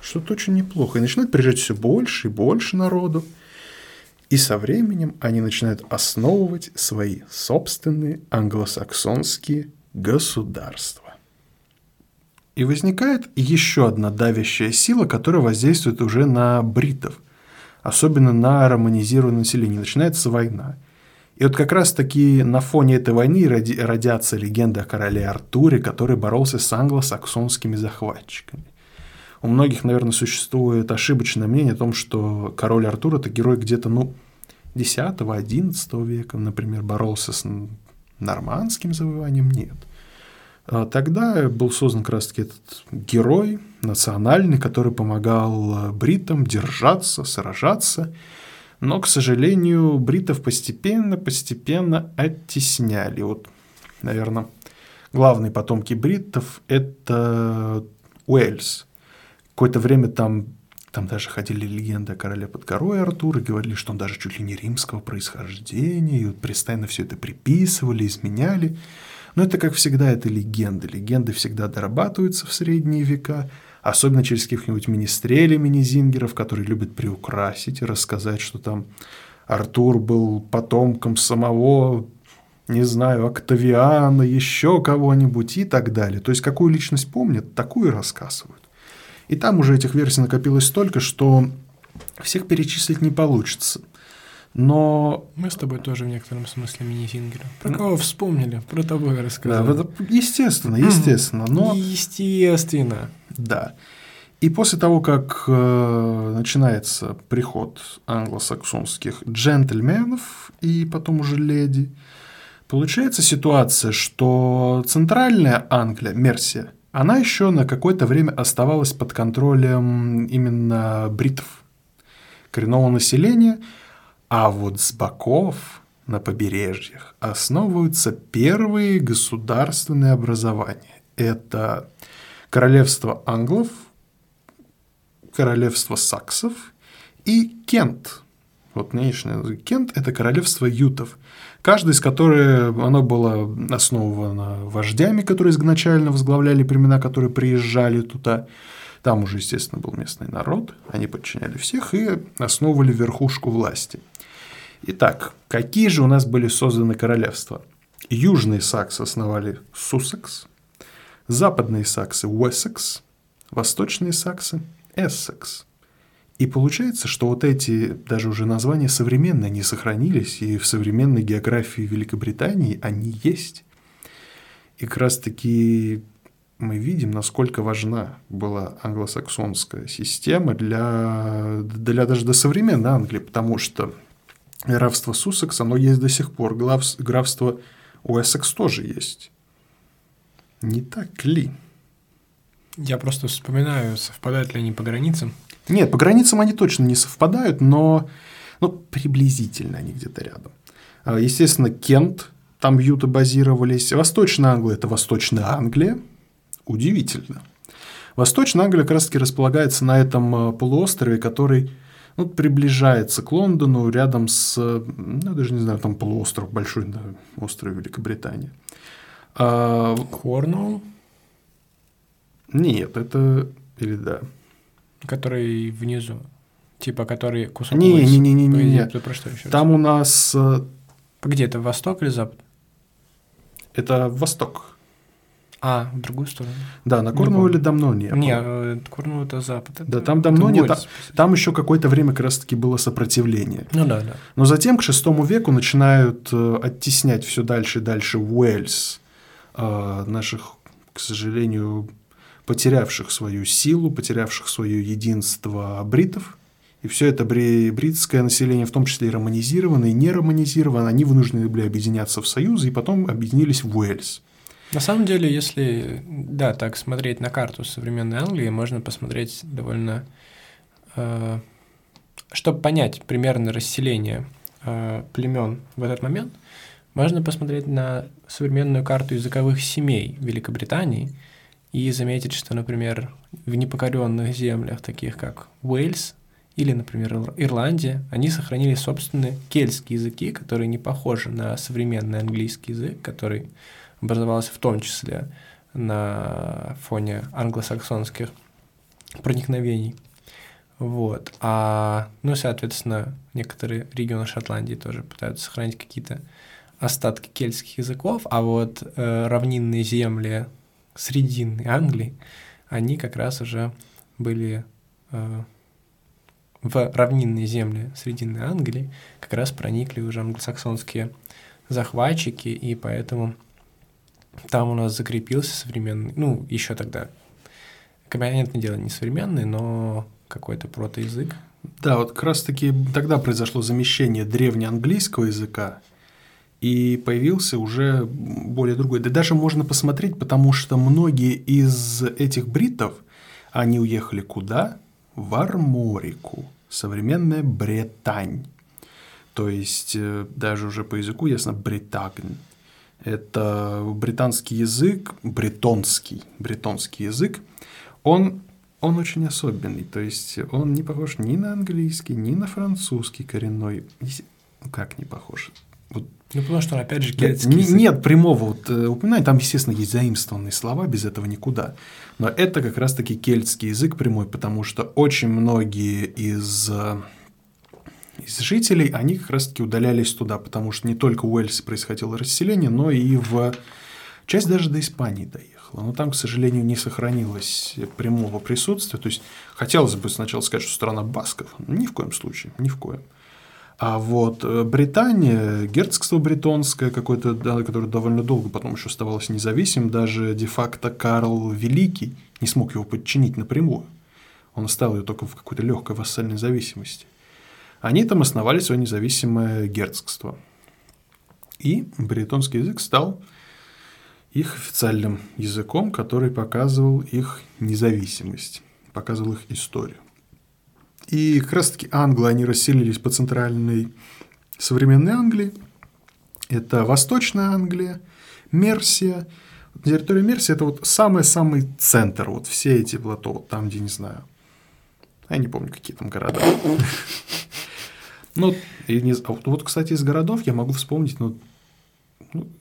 что тут очень неплохо. И начинают приезжать все больше и больше народу. И со временем они начинают основывать свои собственные англосаксонские государства. И возникает еще одна давящая сила, которая воздействует уже на бритов, особенно на романизированное население. Начинается война. И вот как раз таки на фоне этой войны родятся легенды о короле Артуре, который боролся с англосаксонскими захватчиками. У многих, наверное, существует ошибочное мнение о том, что король Артур – это герой где-то, ну, X-XI века, например, боролся с нормандским завоеванием. Нет. А тогда был создан как раз-таки этот герой национальный, который помогал бритам держаться, сражаться. Но, к сожалению, бритов постепенно-постепенно оттесняли. Вот, наверное, главные потомки бритов – это Уэльс – Какое-то время там, там даже ходили легенды о короле под горой Артур говорили, что он даже чуть ли не римского происхождения, и вот постоянно все это приписывали, изменяли. Но это, как всегда, это легенды. Легенды всегда дорабатываются в средние века, особенно через каких-нибудь министрелей, мини-зингеров, которые любят приукрасить и рассказать, что там Артур был потомком самого, не знаю, Октавиана, еще кого-нибудь и так далее. То есть, какую личность помнят, такую и рассказывают. И там уже этих версий накопилось столько, что всех перечислить не получится. Но... Мы с тобой тоже в некотором смысле мини-сингеры. Про кого вспомнили? Про того я рассказал. Да, естественно, естественно. Но... Естественно. Да. И после того, как э, начинается приход англосаксонских джентльменов и потом уже леди, Получается ситуация, что центральная Англия, Мерсия, она еще на какое-то время оставалась под контролем именно бритов, коренного населения, а вот с боков на побережьях основываются первые государственные образования. Это королевство англов, королевство саксов и Кент. Вот нынешнее Кент – это королевство ютов – каждый из которых оно было основано вождями, которые изначально возглавляли племена, которые приезжали туда. Там уже, естественно, был местный народ, они подчиняли всех и основывали верхушку власти. Итак, какие же у нас были созданы королевства? Южные саксы основали Суссекс, западные саксы – Уэссекс, восточные саксы – Эссекс – и получается, что вот эти даже уже названия современные, они сохранились, и в современной географии Великобритании они есть. И как раз-таки мы видим, насколько важна была англосаксонская система для, для даже до современной Англии, потому что графство Суссекс, оно есть до сих пор, графство Уэссекс тоже есть. Не так ли? Я просто вспоминаю, совпадают ли они по границам. Нет, по границам они точно не совпадают, но ну, приблизительно они где-то рядом. А, естественно, Кент, там Юта базировались. Восточная Англия – это Восточная Англия. Удивительно. Восточная Англия как раз-таки располагается на этом а, полуострове, который ну, приближается к Лондону рядом с, ну, я даже не знаю, там полуостров большой, да, остров Великобритании. А... Корнуолл? Нет, это или да. Который внизу. Типа, который кусок не, не, не, не, не, не. Про что еще Там раз? у нас... Э, Где это, восток или запад? Это восток. А, в другую сторону. Да, на Корнуолл или давно не Не, э, Корнуолл это запад. Это, да, там давно не. Там, там еще какое-то время как раз-таки было сопротивление. Ну да, да. Но затем к шестому веку начинают э, оттеснять все дальше и дальше Уэльс, наших, к сожалению, потерявших свою силу, потерявших свое единство бритов. И все это бритское население, в том числе и романизированное, и не романизированное, они вынуждены были объединяться в союзы и потом объединились в Уэльс. На самом деле, если, да, так смотреть на карту современной Англии, можно посмотреть довольно... Э, чтобы понять примерно расселение э, племен в этот момент, можно посмотреть на современную карту языковых семей Великобритании – и заметить, что, например, в непокоренных землях, таких как Уэльс или, например, Ирландия, они сохранили собственные кельтские языки, которые не похожи на современный английский язык, который образовался в том числе на фоне англосаксонских проникновений. Вот. А, ну, соответственно, некоторые регионы Шотландии тоже пытаются сохранить какие-то остатки кельтских языков, а вот э, равнинные земли срединной Англии, они как раз уже были э, в равнинные земли Срединной Англии, как раз проникли уже англосаксонские захватчики, и поэтому там у нас закрепился современный, ну, еще тогда, понятное дело, не современный, но какой-то протоязык. Да, вот как раз-таки тогда произошло замещение древнеанглийского языка и появился уже более другой. Да даже можно посмотреть, потому что многие из этих бритов, они уехали куда? В Арморику, современная Британь. То есть э, даже уже по языку ясно бритагн. Это британский язык, бретонский, бретонский язык. Он, он очень особенный, то есть он не похож ни на английский, ни на французский коренной. Как не похож? Вот ну, потому что, опять же, кельтский язык. Нет прямого вот, э, упоминания, там, естественно, есть заимствованные слова, без этого никуда. Но это как раз-таки кельтский язык прямой, потому что очень многие из, э, из жителей, они как раз-таки удалялись туда, потому что не только в Уэльсе происходило расселение, но и в часть даже до Испании доехала. Но там, к сожалению, не сохранилось прямого присутствия. То есть, хотелось бы сначала сказать, что страна басков. Ни в коем случае, ни в коем. А вот э, Британия, герцогство бретонское какое-то, да, которое довольно долго потом еще оставалось независимым, даже де-факто Карл Великий не смог его подчинить напрямую. Он оставил ее только в какой-то легкой вассальной зависимости. Они там основали свое независимое герцогство. И бретонский язык стал их официальным языком, который показывал их независимость, показывал их историю. И как раз-таки англы, они расселились по центральной современной Англии. Это Восточная Англия, Мерсия. Территория Мерсии – это вот самый-самый центр, вот все эти плато, вот там, где, не знаю, я не помню, какие там города. <laughs> Ну, не, вот, кстати, из городов я могу вспомнить, ну, ну,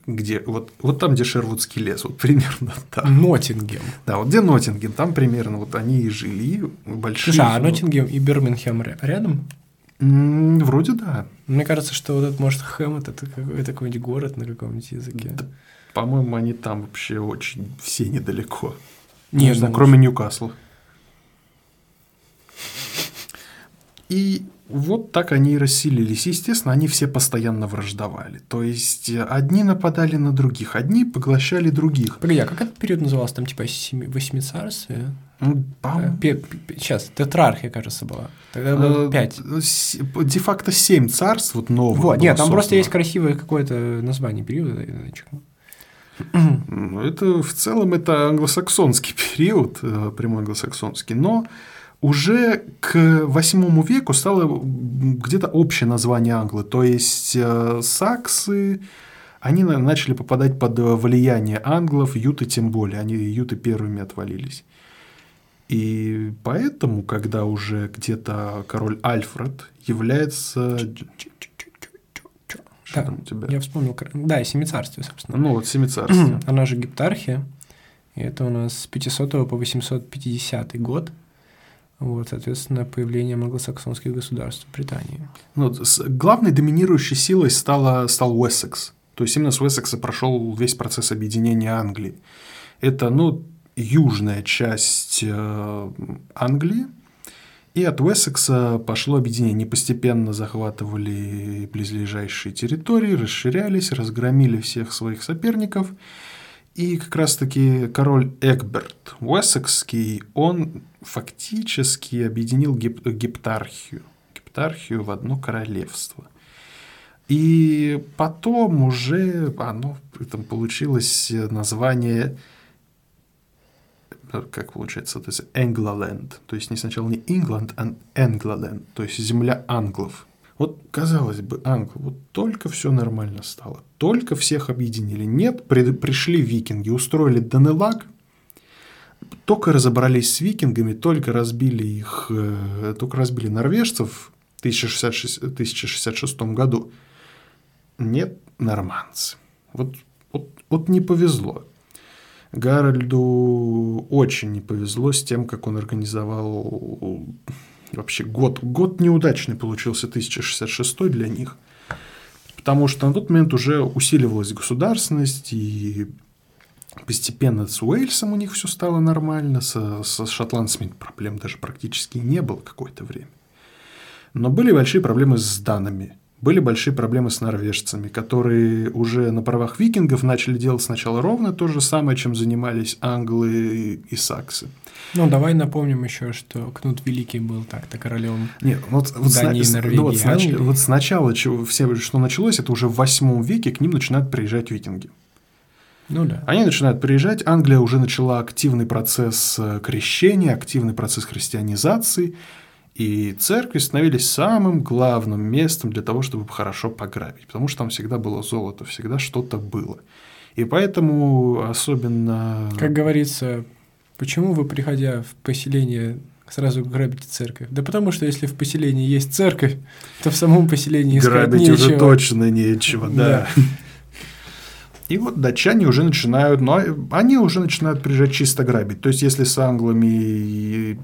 где, вот, вот там, где Шервудский лес, вот примерно <laughs> там. Ноттингем. Да, вот где Ноттингем, там примерно вот они и жили, большие. Слушай, а Ноттингем и Бирмингем рядом? Вроде да. Мне кажется, что вот этот, может, Хэммет это какой-нибудь город на каком-нибудь языке. Да, По-моему, они там вообще очень все недалеко. Не, Не знаю, ну, кроме Ньюкасла. И вот так они и расселились. Естественно, они все постоянно враждовали. То есть э, одни нападали на других, одни поглощали других. Погоди, а как этот период назывался? Там типа восьмицарствие? Ну, по- Сейчас, тетрархия, кажется, была. Тогда было э, пять. Де-факто семь царств, вот новых. Вот, нет, там просто есть красивое какое-то название периода. Ну, Это в целом это англосаксонский <laughs> период, э, прямой англосаксонский, но уже к восьмому веку стало где-то общее название англы, то есть э, саксы, они на- начали попадать под влияние англов, юты тем более, они юты первыми отвалились. И поэтому, когда уже где-то король Альфред является... Что Да, там у тебя? Я вспомнил. Да, семицарствие, собственно. Ну вот, семицарствие. <clears throat> Она же гептархия. И это у нас с 500 по 850 год. Вот, соответственно, появление англосаксонских государств в Британии. Ну, главной доминирующей силой стала, стал Уэссекс. То есть именно с Уэссекса прошел весь процесс объединения Англии. Это, ну, южная часть э, Англии. И от Уэссекса пошло объединение. Постепенно захватывали близлежащие территории, расширялись, разгромили всех своих соперников. И как раз-таки король Эгберт Уэссекский, он фактически объединил геп- гептархию, гептархию в одно королевство. И потом уже оно там получилось название, э, как получается, то есть Энглоленд. То есть не сначала не Ингланд, а Энглоленд, то есть земля англов. Вот, казалось бы, англы, вот только все нормально стало, только всех объединили. Нет, при- пришли викинги, устроили Данелаг, только разобрались с викингами, только разбили их, э, только разбили норвежцев в 1066, 1066 году. Нет, норманцы. Вот, вот, вот не повезло. Гарольду очень не повезло с тем, как он организовал вообще год. Год неудачный получился 1066 для них. Потому что на тот момент уже усиливалась государственность, и постепенно с Уэльсом у них все стало нормально, со, со шотландцами проблем даже практически не было какое-то время. Но были большие проблемы с данами, были большие проблемы с норвежцами, которые уже на правах викингов начали делать сначала ровно то же самое, чем занимались англы и саксы. Ну, давай напомним еще, что Кнут Великий был так-то королем. Нет, вот, вот, Дании, сна- Норвегии, ну вот Англии. вот сначала, чего, все, что началось, это уже в восьмом веке к ним начинают приезжать викинги. Ну да. Они начинают приезжать, Англия уже начала активный процесс э, крещения, активный процесс христианизации, и церкви становились самым главным местом для того, чтобы хорошо пограбить, потому что там всегда было золото, всегда что-то было. И поэтому особенно... Как говорится, почему вы, приходя в поселение, сразу грабите церковь? Да потому что если в поселении есть церковь, то в самом поселении искать Грабить нечего. уже точно нечего, да. Да. И вот датчане уже начинают, но они уже начинают приезжать чисто грабить. То есть, если с англами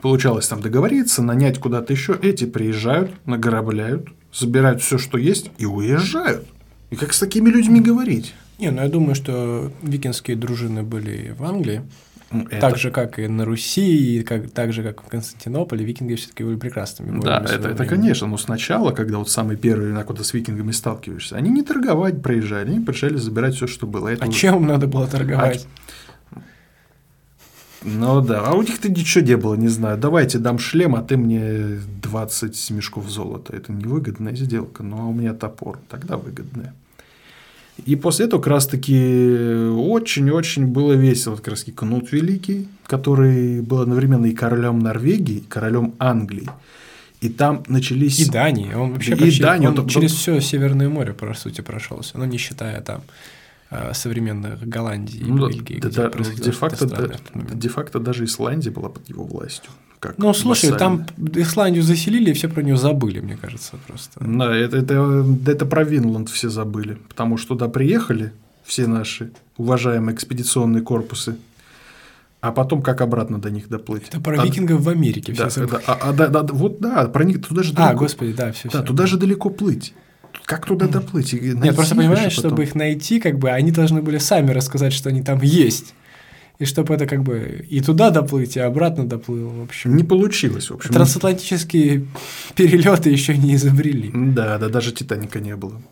получалось там договориться, нанять куда-то еще, эти приезжают, награбляют, забирают все, что есть, и уезжают. И как с такими людьми говорить? Не, ну я думаю, что викинские дружины были в Англии, Ну, это- так же, как и на Руси, и как, так же, как в Константинополе, викинги все-таки были прекрасными. Да, это, это конечно, но сначала, когда вот самые первые когда с викингами сталкиваешься, они не торговать приезжали, они приезжали забирать все, что было. Это А уже- чем надо было торговать? Ну да, а у них-то ничего не было, не знаю. Давайте дам шлем, а ты мне 20 мешков золота. Это невыгодная сделка, но у меня топор, тогда выгодная. И после этого как раз-таки очень-очень было весело. Как раз Кнут Великий, который был одновременно и королем Норвегии, и королем Англии. И там начались... И Дании. Он вообще и почти, Дании. он Он- через все Северное море, по сути, прошелся. Ну, не считая там современных Голландии и Ну, Бельгии, да, да, де-факто, да, де-факто даже Исландия была под его властью. Как Ну, слушай, там Исландию заселили, и все про нее забыли, мне кажется, просто. Да, это, это, да это про Винланд все забыли, потому что туда приехали все наши уважаемые экспедиционные корпусы, а потом как обратно до них доплыть. Это про А- викингов в Америке Да, все да, а- а, да, да, вот да, про них туда же А, далеко. господи, да, все. да, туда же далеко плыть. Как туда доплыть? Найти Нет, просто понимаешь, чтобы их найти, как бы они должны были сами рассказать, что они там есть. И чтобы это как бы и туда доплыть, и обратно доплыл, в общем. Не получилось, в общем. Трансатлантические <laughs> перелеты еще не изобрели. Да, да, даже Титаника не было.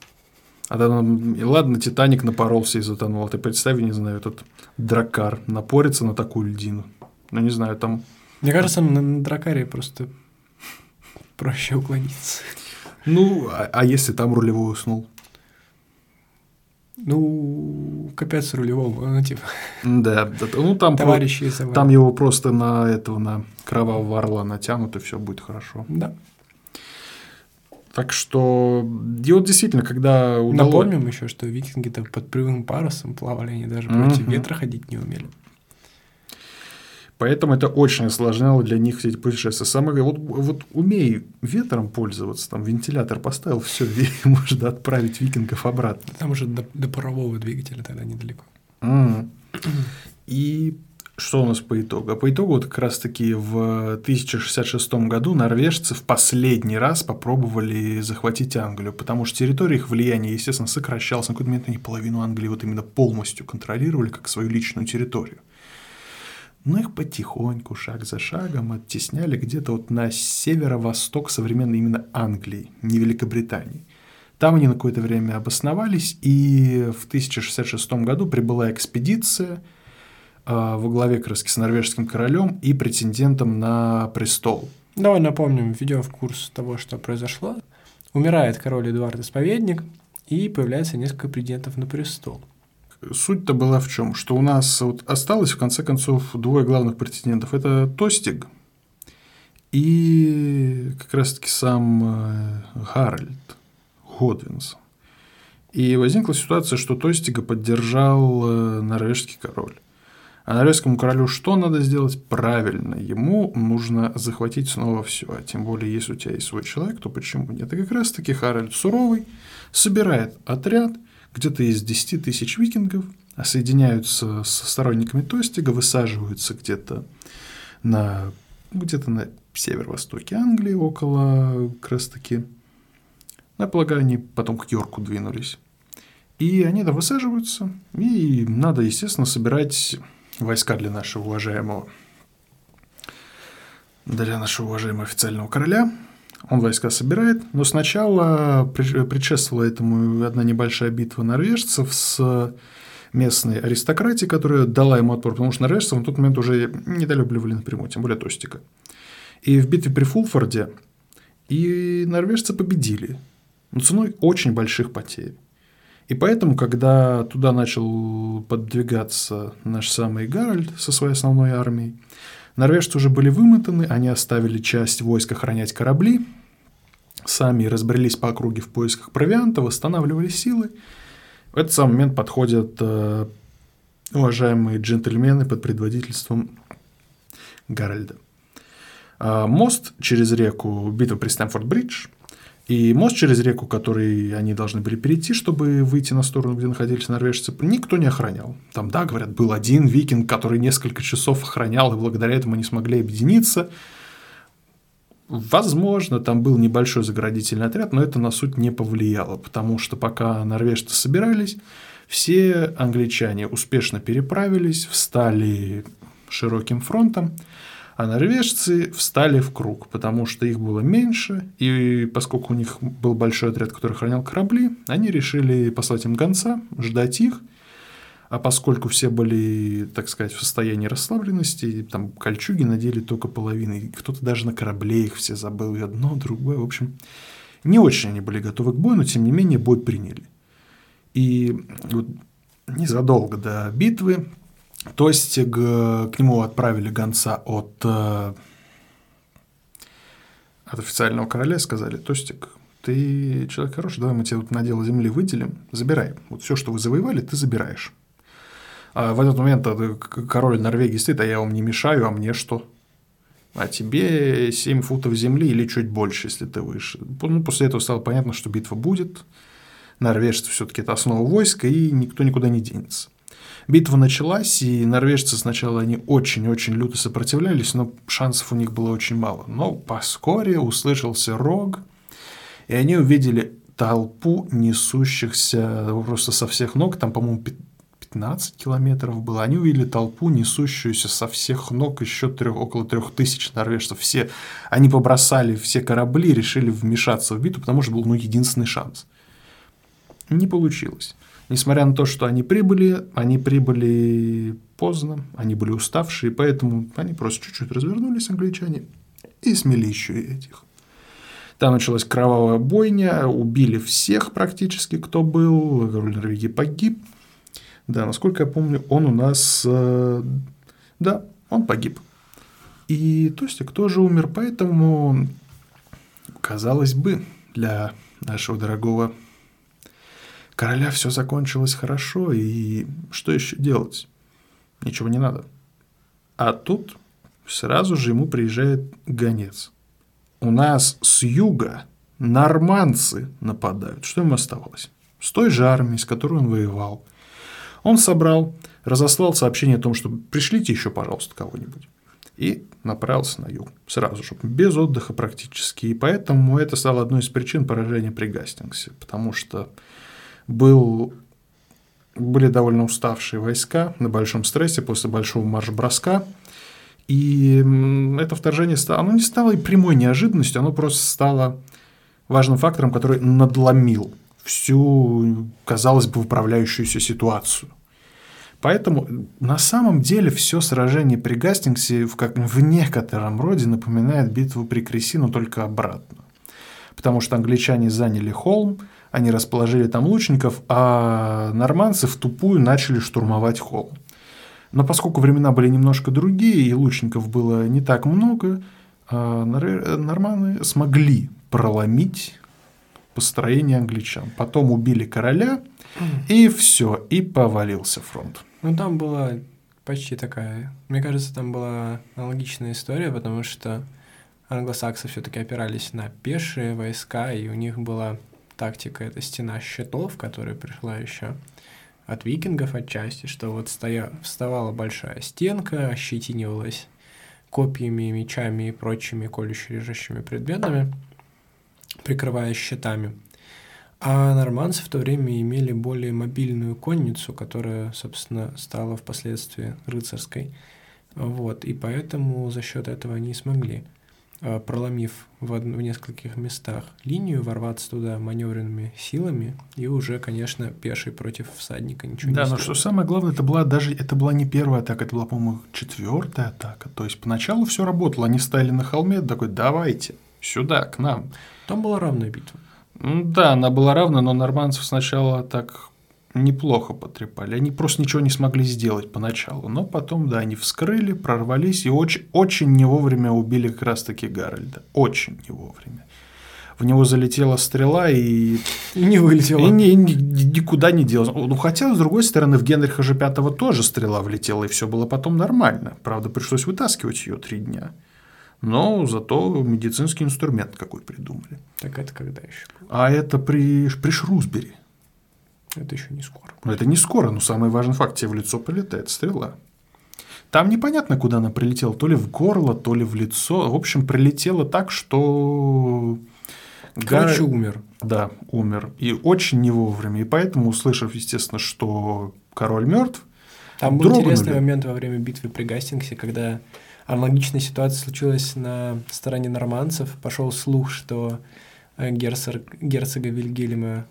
А там, и ладно, Титаник напоролся и затонул. А Ты представь, не знаю, этот дракар напорится на такую льдину. Ну, не знаю, там... Мне кажется, на, на Дракаре просто проще уклониться. Ну, а, а если там рулевой уснул? Ну, капец рулевому, ну, типа, Да, да, ну там, про- товарищи из там его просто на этого, на кровавого орла натянут, и все будет хорошо. Да. Так что, и вот действительно, когда удалось... Напомним еще, что викинги-то под прямым парусом плавали, они даже против ветра ходить не умели. Поэтому это очень осложняло для них эти путешествия. Самое вот, вот умей ветром пользоваться, там вентилятор поставил, все, <laughs> можно отправить викингов обратно. Там уже до, до парового двигателя тогда недалеко. М. И что у нас по итогу? А по итогу вот как раз-таки в 1066 году норвежцы в последний раз попробовали захватить Англию, потому что территория их влияния, естественно, сокращалась. На какой-то момент они половину Англии вот именно полностью контролировали как свою личную территорию. Но их потихоньку, шаг за шагом оттесняли где-то вот на северо-восток современной именно Англии, не Великобритании. Там они на какое-то время обосновались, и в 1066 году прибыла экспедиция а, во главе как с норвежским королем и претендентом на престол. Давай напомним, введем в курс того, что произошло. Умирает король Эдуард Исповедник, и появляется несколько претендентов на престол. Суть-то была в чем? Что у нас вот осталось, в конце концов, двое главных претендентов. Это Тостиг и как раз-таки сам э, Гарольд Годвинс. И возникла ситуация, что Тостига поддержал э, норвежский король. А норвежскому королю что надо сделать? Правильно, ему нужно захватить снова все. А тем более, если у тебя есть свой человек, то почему нет? И как раз-таки Харальд Суровый собирает отряд, где-то из 10 тысяч викингов, соединяются со сторонниками Тостига, высаживаются где-то на, где-то на северо-востоке Англии, около как раз-таки, я полагаю, они потом к Йорку двинулись. И они там высаживаются, и надо, естественно, собирать войска для нашего уважаемого для нашего уважаемого официального короля. Он войска собирает, но сначала предшествовала этому одна небольшая битва норвежцев с местной аристократией, которая дала ему отпор, потому что норвежцев на тот момент уже недолюбливали напрямую, тем более Тостика. И в битве при Фулфорде и норвежцы победили, но ценой очень больших потерь. И поэтому, когда туда начал подвигаться наш самый Гарольд со своей основной армией, норвежцы уже были вымотаны, они оставили часть войск охранять корабли, сами разбрелись по округе в поисках провианта, восстанавливали силы. В этот самый момент подходят э, уважаемые джентльмены под предводительством Гарольда. А, мост через реку, битва при Стэнфорд-Бридж, и мост через реку, который они должны были перейти, чтобы выйти на сторону, где находились норвежцы, никто не охранял. Там, да, говорят, был один викинг, который несколько часов охранял, и благодаря этому не смогли объединиться. Возможно, там был небольшой заградительный отряд, но это на суть не повлияло, потому что пока норвежцы собирались, все англичане успешно переправились, встали широким фронтом, а норвежцы встали в круг, потому что их было меньше, и поскольку у них был большой отряд, который охранял корабли, они решили послать им гонца, ждать их, а поскольку все были, так сказать, в состоянии расслабленности, там кольчуги надели только половины, кто-то даже на корабле их все забыл, и одно, другое, в общем, не очень они были готовы к бою, но тем не менее бой приняли. И вот незадолго до битвы Тостиг, к нему отправили гонца от, э, от официального короля, сказали, Тостиг, ты человек хороший, давай мы тебе вот надел земли выделим, забирай. Вот все, что вы завоевали, ты забираешь. А в этот момент король Норвегии стоит, а я вам не мешаю, а мне что? А тебе 7 футов земли или чуть больше, если ты выше. Ну, после этого стало понятно, что битва будет. Норвежцы все-таки это основа войска, и никто никуда не денется. Битва началась, и норвежцы сначала они очень-очень люто сопротивлялись, но шансов у них было очень мало. Но вскоре услышался рог, и они увидели толпу несущихся просто со всех ног, там, по-моему, 15 километров было. Они увидели толпу, несущуюся со всех ног еще трех, около трех тысяч норвежцев. Все, они побросали все корабли, решили вмешаться в битву, потому что был ну, единственный шанс. Не получилось. Несмотря на то, что они прибыли, они прибыли поздно, они были уставшие, поэтому они просто чуть-чуть развернулись, англичане, и смели еще и этих. Там началась кровавая бойня, убили всех практически, кто был, король Норвегии погиб. Да, насколько я помню, он у нас... Э, да, он погиб. И Тостик тоже умер, поэтому, казалось бы, для нашего дорогого короля все закончилось хорошо, и что еще делать? Ничего не надо. А тут сразу же ему приезжает гонец – у нас с юга норманцы нападают. Что ему оставалось? С той же армией, с которой он воевал. Он собрал, разослал сообщение о том, что пришлите еще, пожалуйста, кого-нибудь. И направился на юг сразу же, без отдыха практически. И поэтому это стало одной из причин поражения при Гастингсе, потому что был, были довольно уставшие войска на большом стрессе после большого марш-броска – и это вторжение стало, оно не стало и прямой неожиданностью, оно просто стало важным фактором, который надломил всю, казалось бы, управляющуюся ситуацию. Поэтому на самом деле все сражение при Гастингсе в, как, в некотором роде напоминает битву при Креси, но только обратно. Потому что англичане заняли холм, они расположили там лучников, а норманцы в тупую начали штурмовать холм. Но поскольку времена были немножко другие, и лучников было не так много, а, норманы смогли проломить построение англичан. Потом убили короля, и все, и повалился фронт. Ну, там была почти такая... Мне кажется, там была аналогичная история, потому что англосаксы все-таки опирались на пешие войска, и у них была тактика, это стена щитов, которая пришла еще от викингов отчасти, что вот стоя, вставала большая стенка, ощетинивалась копьями, мечами и прочими колюще режущими предметами, прикрываясь щитами. А норманцы в то время имели более мобильную конницу, которая, собственно, стала впоследствии рыцарской. Вот, и поэтому за счет этого они смогли Э, проломив в, в нескольких местах линию, ворваться туда маневренными силами и уже, конечно, пеший против всадника ничего да, не Да, но что самое главное, это была даже это была не первая атака, это была, по-моему, четвертая атака. То есть поначалу все работало, они стояли на холме, такой, давайте сюда, к нам. Там была равная битва. Да, она была равна, но норманцев сначала так неплохо потрепали. Они просто ничего не смогли сделать поначалу. Но потом, да, они вскрыли, прорвались и очень, очень не вовремя убили как раз-таки Гарольда. Очень не вовремя. В него залетела стрела и... И не вылетела. И ни, ни, никуда не делась. Ну, хотя, с другой стороны, в Генриха же Пятого тоже стрела влетела, и все было потом нормально. Правда, пришлось вытаскивать ее три дня. Но зато медицинский инструмент какой придумали. Так это когда еще? А это при, при Шрусбери. Это еще не скоро. Но это не скоро, но самый важный факт, тебе в лицо прилетает стрела. Там непонятно, куда она прилетела, то ли в горло, то ли в лицо. В общем, прилетела так, что... Короче, Гар... умер. Да, умер. И очень не вовремя. И поэтому, услышав, естественно, что король мертв, там был дрогнули. интересный момент во время битвы при Гастингсе, когда аналогичная ситуация случилась на стороне норманцев. Пошел слух, что э, герцог, герцога Вильгельма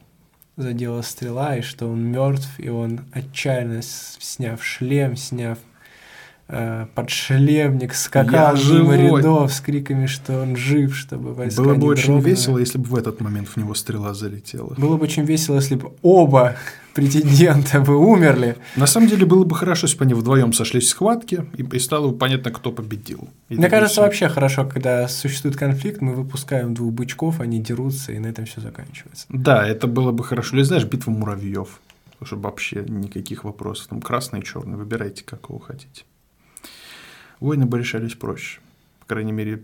задела стрела, и что он мертв, и он отчаянно, сняв шлем, сняв э, подшлемник, скакал мимо рядов с криками, что он жив, чтобы войска Было бы очень дрогнули. весело, если бы в этот момент в него стрела залетела. Было бы очень весело, если бы оба претендента, вы умерли. На самом деле было бы хорошо, если бы они вдвоем сошлись в схватке, и, стало бы понятно, кто победил. И Мне кажется, всё. вообще хорошо, когда существует конфликт, мы выпускаем двух бычков, они дерутся, и на этом все заканчивается. Да, это было бы хорошо. Или знаешь, битва муравьев. Чтобы вообще никаких вопросов. Там красный и черный. Выбирайте, какого хотите. Войны бы решались проще. По крайней мере,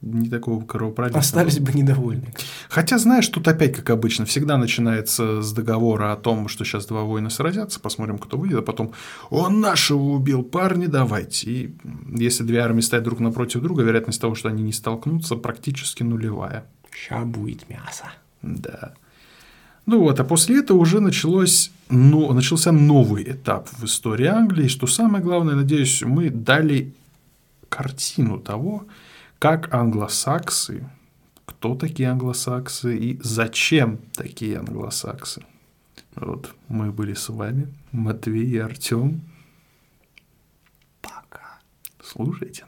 не такого кровопролития. Остались бы недовольны. Хотя, знаешь, тут опять, как обычно, всегда начинается с договора о том, что сейчас два воина сразятся, посмотрим, кто выйдет, а потом он нашего убил, парни, давайте. И если две армии стоят друг напротив друга, вероятность того, что они не столкнутся, практически нулевая. Ща будет мясо. Да. Ну вот, а после этого уже началось, ну, начался новый этап в истории Англии. Что самое главное, надеюсь, мы дали картину того, как англосаксы, кто такие англосаксы и зачем такие англосаксы. Вот мы были с вами, Матвей и Артем. Пока. Слушайте.